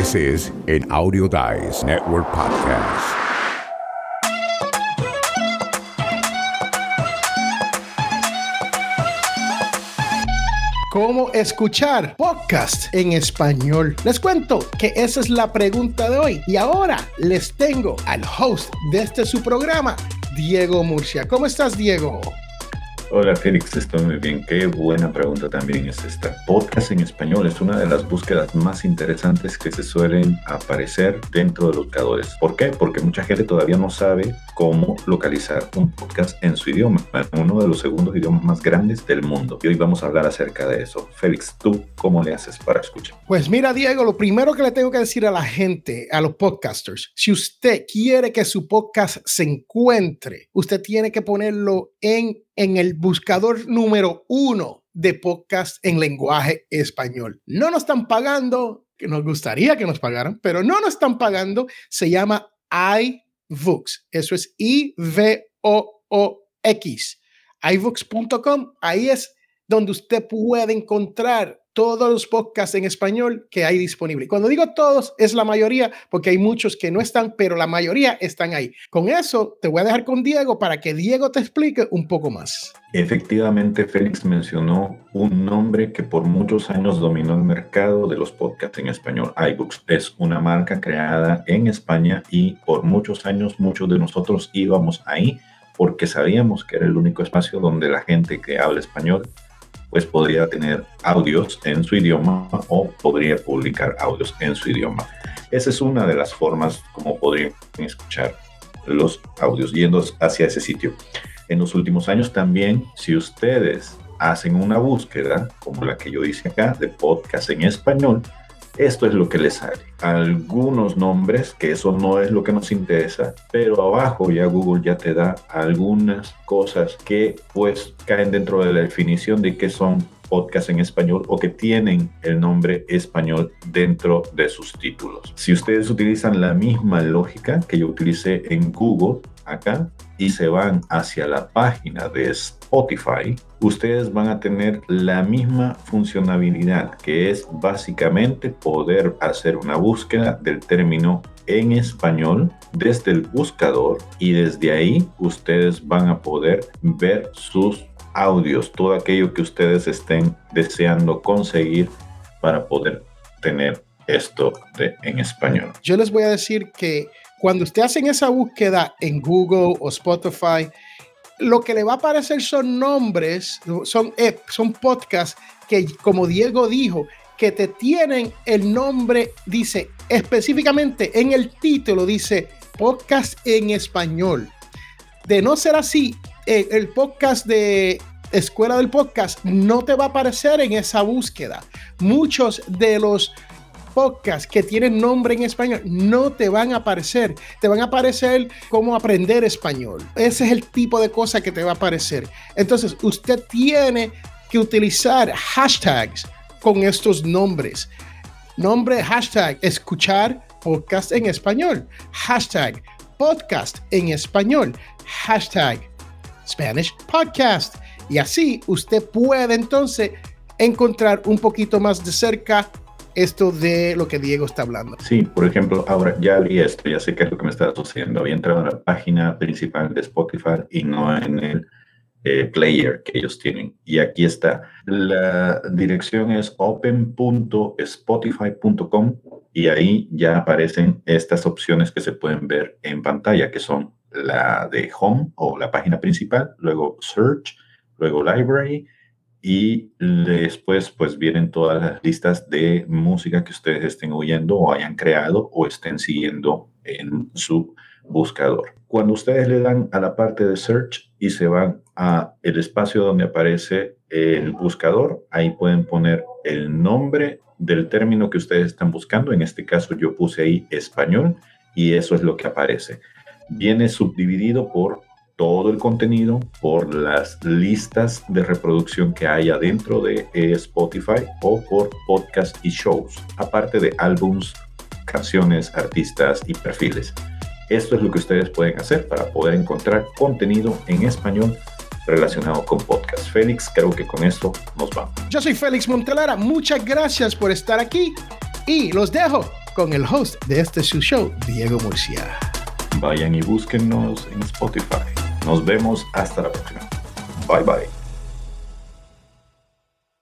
This is an Audio Dice Network podcast. ¿Cómo escuchar podcast en español? Les cuento que esa es la pregunta de hoy. Y ahora les tengo al host de este su programa, Diego Murcia. ¿Cómo estás, Diego? Hola Félix, estoy muy bien. Qué buena pregunta también es esta. Podcast en español es una de las búsquedas más interesantes que se suelen aparecer dentro de los buscadores. ¿Por qué? Porque mucha gente todavía no sabe cómo localizar un podcast en su idioma, uno de los segundos idiomas más grandes del mundo. Y hoy vamos a hablar acerca de eso. Félix, ¿tú cómo le haces para escuchar? Pues mira, Diego, lo primero que le tengo que decir a la gente, a los podcasters, si usted quiere que su podcast se encuentre, usted tiene que ponerlo en en el buscador número uno de podcast en lenguaje español. No nos están pagando, que nos gustaría que nos pagaran, pero no nos están pagando. Se llama iVoox. Eso es I-V-O-O-X. iVoox.com. Ahí es donde usted puede encontrar todos los podcasts en español que hay disponible. Cuando digo todos, es la mayoría, porque hay muchos que no están, pero la mayoría están ahí. Con eso, te voy a dejar con Diego para que Diego te explique un poco más. Efectivamente, Félix mencionó un nombre que por muchos años dominó el mercado de los podcasts en español. iBooks es una marca creada en España y por muchos años muchos de nosotros íbamos ahí porque sabíamos que era el único espacio donde la gente que habla español pues podría tener audios en su idioma o podría publicar audios en su idioma. Esa es una de las formas como podrían escuchar los audios yendo hacia ese sitio. En los últimos años también, si ustedes hacen una búsqueda, como la que yo hice acá, de podcast en español, esto es lo que les sale. Algunos nombres, que eso no es lo que nos interesa, pero abajo ya Google ya te da algunas cosas que pues caen dentro de la definición de qué son podcasts en español o que tienen el nombre español dentro de sus títulos. Si ustedes utilizan la misma lógica que yo utilicé en Google acá y se van hacia la página de Spotify, ustedes van a tener la misma funcionalidad que es básicamente poder hacer una búsqueda del término en español desde el buscador y desde ahí ustedes van a poder ver sus audios, todo aquello que ustedes estén deseando conseguir para poder tener esto de, en español. Yo les voy a decir que cuando usted hacen esa búsqueda en Google o Spotify, lo que le va a aparecer son nombres, son, son podcasts que, como Diego dijo, que te tienen el nombre, dice específicamente en el título, dice podcast en español. De no ser así, el podcast de Escuela del Podcast no te va a aparecer en esa búsqueda. Muchos de los podcasts que tienen nombre en español no te van a aparecer. Te van a aparecer cómo aprender español. Ese es el tipo de cosa que te va a aparecer. Entonces, usted tiene que utilizar hashtags con estos nombres. Nombre, hashtag, escuchar podcast en español. Hashtag, podcast en español. Hashtag, Spanish podcast. Y así usted puede entonces encontrar un poquito más de cerca esto de lo que Diego está hablando. Sí, por ejemplo, ahora ya abrí esto, ya sé qué es lo que me está sucediendo. Había entrado en la página principal de Spotify y no en el eh, player que ellos tienen. Y aquí está. La dirección es open.spotify.com y ahí ya aparecen estas opciones que se pueden ver en pantalla, que son la de home o la página principal, luego search, luego library y después pues vienen todas las listas de música que ustedes estén oyendo o hayan creado o estén siguiendo en su buscador. Cuando ustedes le dan a la parte de search y se van a el espacio donde aparece el buscador, ahí pueden poner el nombre del término que ustedes están buscando. En este caso yo puse ahí español y eso es lo que aparece. Viene subdividido por todo el contenido por las listas de reproducción que hay adentro de Spotify o por podcast y shows, aparte de álbums, canciones, artistas y perfiles. Esto es lo que ustedes pueden hacer para poder encontrar contenido en español relacionado con podcast. Félix, creo que con esto nos vamos. Yo soy Félix Montelara, muchas gracias por estar aquí y los dejo con el host de este su show, Diego Murcia. Vayan y búsquennos en Spotify. Nos vemos hasta la próxima. Bye bye.